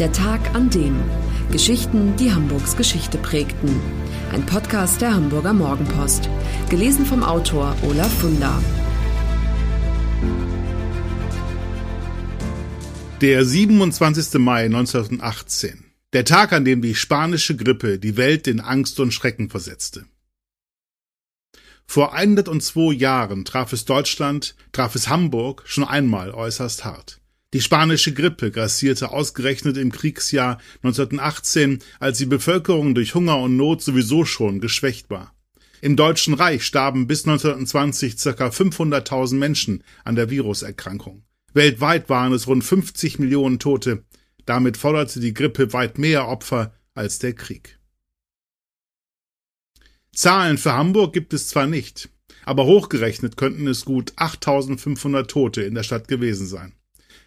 Der Tag an dem. Geschichten, die Hamburgs Geschichte prägten. Ein Podcast der Hamburger Morgenpost. Gelesen vom Autor Olaf Funder. Der 27. Mai 1918. Der Tag, an dem die spanische Grippe die Welt in Angst und Schrecken versetzte. Vor 102 Jahren traf es Deutschland, traf es Hamburg schon einmal äußerst hart. Die spanische Grippe grassierte ausgerechnet im Kriegsjahr 1918, als die Bevölkerung durch Hunger und Not sowieso schon geschwächt war. Im Deutschen Reich starben bis 1920 circa 500.000 Menschen an der Viruserkrankung. Weltweit waren es rund 50 Millionen Tote. Damit forderte die Grippe weit mehr Opfer als der Krieg. Zahlen für Hamburg gibt es zwar nicht, aber hochgerechnet könnten es gut 8500 Tote in der Stadt gewesen sein.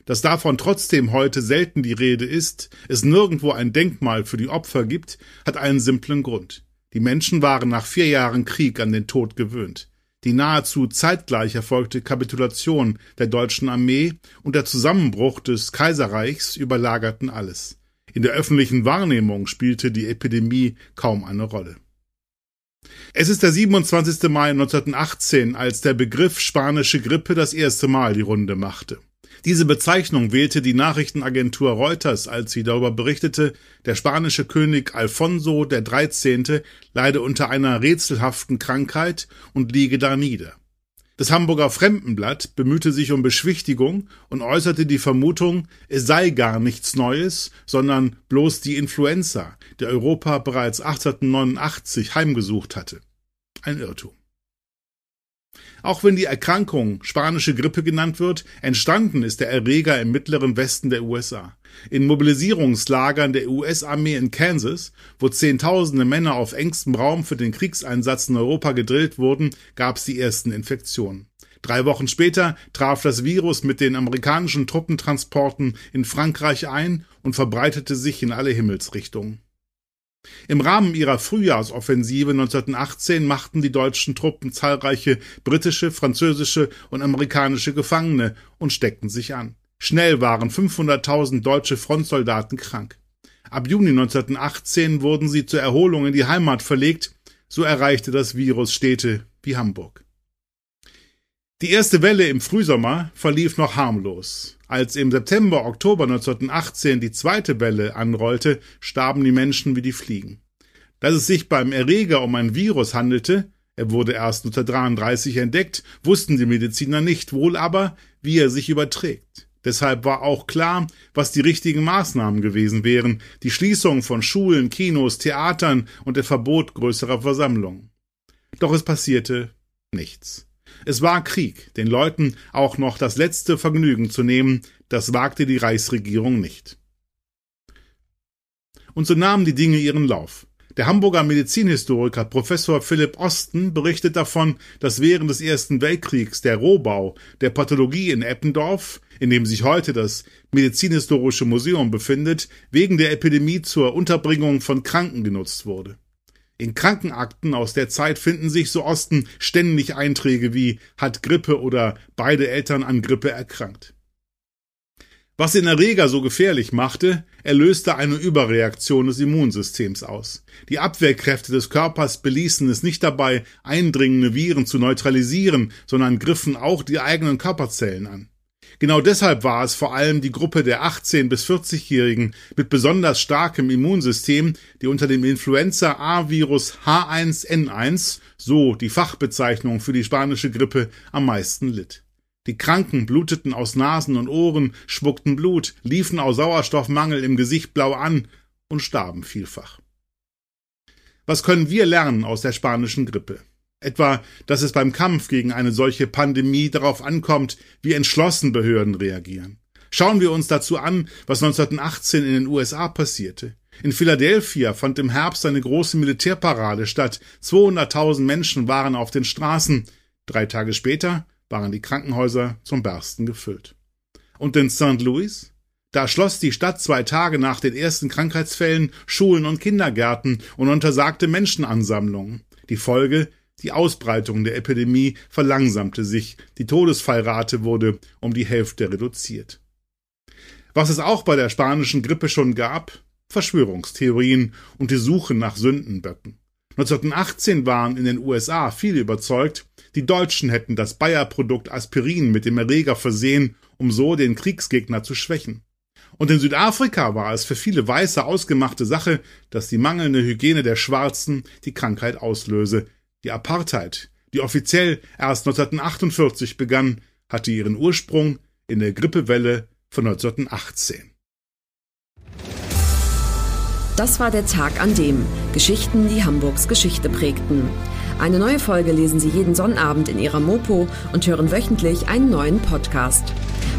Dass davon trotzdem heute selten die Rede ist, es nirgendwo ein Denkmal für die Opfer gibt, hat einen simplen Grund. Die Menschen waren nach vier Jahren Krieg an den Tod gewöhnt. Die nahezu zeitgleich erfolgte Kapitulation der deutschen Armee und der Zusammenbruch des Kaiserreichs überlagerten alles. In der öffentlichen Wahrnehmung spielte die Epidemie kaum eine Rolle. Es ist der 27. Mai 1918, als der Begriff spanische Grippe das erste Mal die Runde machte. Diese Bezeichnung wählte die Nachrichtenagentur Reuters, als sie darüber berichtete, der spanische König Alfonso 13. leide unter einer rätselhaften Krankheit und liege da nieder. Das Hamburger Fremdenblatt bemühte sich um Beschwichtigung und äußerte die Vermutung, es sei gar nichts Neues, sondern bloß die Influenza, die Europa bereits 1889 heimgesucht hatte. Ein Irrtum. Auch wenn die Erkrankung spanische Grippe genannt wird, entstanden ist der Erreger im mittleren Westen der USA. In Mobilisierungslagern der US-Armee in Kansas, wo Zehntausende Männer auf engstem Raum für den Kriegseinsatz in Europa gedrillt wurden, gab es die ersten Infektionen. Drei Wochen später traf das Virus mit den amerikanischen Truppentransporten in Frankreich ein und verbreitete sich in alle Himmelsrichtungen. Im Rahmen ihrer Frühjahrsoffensive 1918 machten die deutschen Truppen zahlreiche britische, französische und amerikanische Gefangene und steckten sich an. Schnell waren 500.000 deutsche Frontsoldaten krank. Ab Juni 1918 wurden sie zur Erholung in die Heimat verlegt, so erreichte das Virus Städte wie Hamburg. Die erste Welle im Frühsommer verlief noch harmlos. Als im September, Oktober 1918 die zweite Welle anrollte, starben die Menschen wie die Fliegen. Dass es sich beim Erreger um ein Virus handelte, er wurde erst 1933 entdeckt, wussten die Mediziner nicht, wohl aber, wie er sich überträgt. Deshalb war auch klar, was die richtigen Maßnahmen gewesen wären, die Schließung von Schulen, Kinos, Theatern und der Verbot größerer Versammlungen. Doch es passierte nichts. Es war Krieg, den Leuten auch noch das letzte Vergnügen zu nehmen, das wagte die Reichsregierung nicht. Und so nahmen die Dinge ihren Lauf. Der Hamburger Medizinhistoriker Professor Philipp Osten berichtet davon, dass während des Ersten Weltkriegs der Rohbau der Pathologie in Eppendorf, in dem sich heute das Medizinhistorische Museum befindet, wegen der Epidemie zur Unterbringung von Kranken genutzt wurde. In Krankenakten aus der Zeit finden sich so Osten ständig Einträge wie hat Grippe oder beide Eltern an Grippe erkrankt. Was den Erreger so gefährlich machte, er löste eine Überreaktion des Immunsystems aus. Die Abwehrkräfte des Körpers beließen es nicht dabei, eindringende Viren zu neutralisieren, sondern griffen auch die eigenen Körperzellen an. Genau deshalb war es vor allem die Gruppe der 18 bis 40-Jährigen mit besonders starkem Immunsystem, die unter dem Influenza-A-Virus H1N1, so die Fachbezeichnung für die spanische Grippe, am meisten litt. Die Kranken bluteten aus Nasen und Ohren, spuckten Blut, liefen aus Sauerstoffmangel im Gesicht blau an und starben vielfach. Was können wir lernen aus der spanischen Grippe? Etwa, dass es beim Kampf gegen eine solche Pandemie darauf ankommt, wie entschlossen Behörden reagieren. Schauen wir uns dazu an, was 1918 in den USA passierte. In Philadelphia fand im Herbst eine große Militärparade statt. 200.000 Menschen waren auf den Straßen. Drei Tage später waren die Krankenhäuser zum Bersten gefüllt. Und in St. Louis? Da schloss die Stadt zwei Tage nach den ersten Krankheitsfällen Schulen und Kindergärten und untersagte Menschenansammlungen. Die Folge die Ausbreitung der Epidemie verlangsamte sich, die Todesfallrate wurde um die Hälfte reduziert. Was es auch bei der spanischen Grippe schon gab, Verschwörungstheorien und die Suche nach Sündenböcken. 1918 waren in den USA viele überzeugt, die Deutschen hätten das Bayer-Produkt Aspirin mit dem Erreger versehen, um so den Kriegsgegner zu schwächen. Und in Südafrika war es für viele Weiße ausgemachte Sache, dass die mangelnde Hygiene der Schwarzen die Krankheit auslöse. Die Apartheid, die offiziell erst 1948 begann, hatte ihren Ursprung in der Grippewelle von 1918. Das war der Tag an dem Geschichten, die Hamburgs Geschichte prägten. Eine neue Folge lesen Sie jeden Sonnabend in Ihrer Mopo und hören wöchentlich einen neuen Podcast.